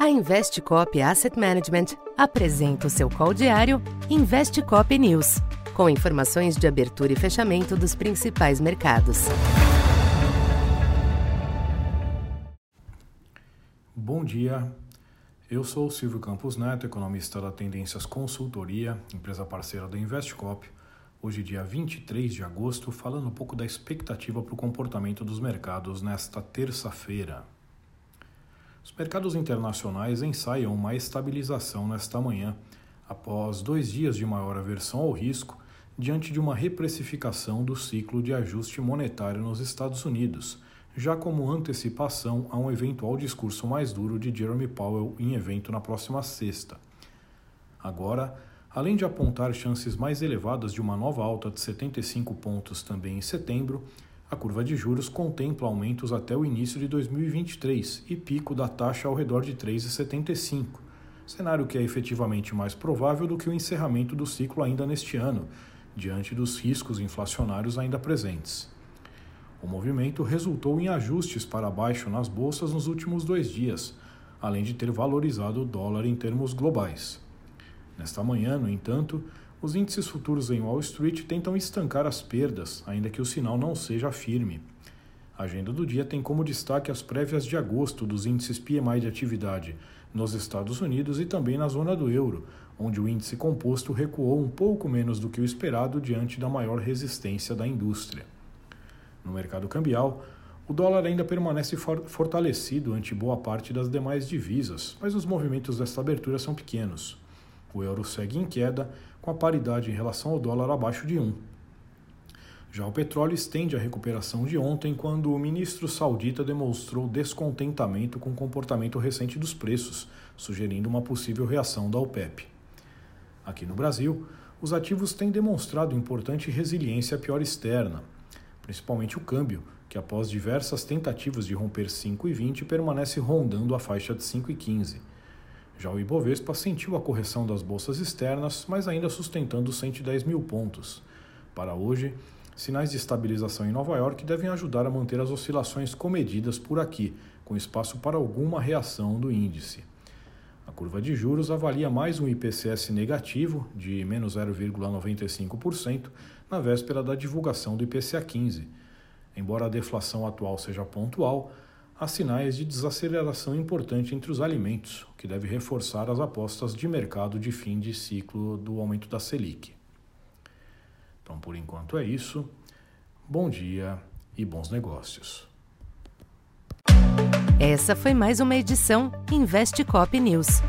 A Investcop Asset Management apresenta o seu call diário Investcop News, com informações de abertura e fechamento dos principais mercados. Bom dia, eu sou Silvio Campos Neto, economista da Tendências Consultoria, empresa parceira da Investcop. Hoje, dia 23 de agosto, falando um pouco da expectativa para o comportamento dos mercados nesta terça-feira. Os mercados internacionais ensaiam uma estabilização nesta manhã, após dois dias de maior aversão ao risco, diante de uma reprecificação do ciclo de ajuste monetário nos Estados Unidos, já como antecipação a um eventual discurso mais duro de Jeremy Powell em evento na próxima sexta. Agora, além de apontar chances mais elevadas de uma nova alta de 75 pontos também em setembro, a curva de juros contempla aumentos até o início de 2023 e pico da taxa ao redor de 3,75, cenário que é efetivamente mais provável do que o encerramento do ciclo ainda neste ano, diante dos riscos inflacionários ainda presentes. O movimento resultou em ajustes para baixo nas bolsas nos últimos dois dias, além de ter valorizado o dólar em termos globais. Nesta manhã, no entanto, os índices futuros em Wall Street tentam estancar as perdas, ainda que o sinal não seja firme. A agenda do dia tem como destaque as prévias de agosto dos índices PMI de atividade nos Estados Unidos e também na zona do euro, onde o índice composto recuou um pouco menos do que o esperado diante da maior resistência da indústria. No mercado cambial, o dólar ainda permanece fortalecido ante boa parte das demais divisas, mas os movimentos desta abertura são pequenos. O euro segue em queda, com a paridade em relação ao dólar abaixo de 1. Já o petróleo estende a recuperação de ontem, quando o ministro saudita demonstrou descontentamento com o comportamento recente dos preços, sugerindo uma possível reação da OPEP. Aqui no Brasil, os ativos têm demonstrado importante resiliência à pior externa, principalmente o câmbio, que após diversas tentativas de romper 5,20 permanece rondando a faixa de 5,15 já o Ibovespa sentiu a correção das bolsas externas, mas ainda sustentando 110 mil pontos. Para hoje, sinais de estabilização em Nova York devem ajudar a manter as oscilações comedidas por aqui, com espaço para alguma reação do índice. A curva de juros avalia mais um IPCS negativo, de menos 0,95%, na véspera da divulgação do IPCA 15. Embora a deflação atual seja pontual, há sinais de desaceleração importante entre os alimentos, o que deve reforçar as apostas de mercado de fim de ciclo do aumento da Selic. Então, por enquanto é isso. Bom dia e bons negócios. Essa foi mais uma edição Investe Cop News.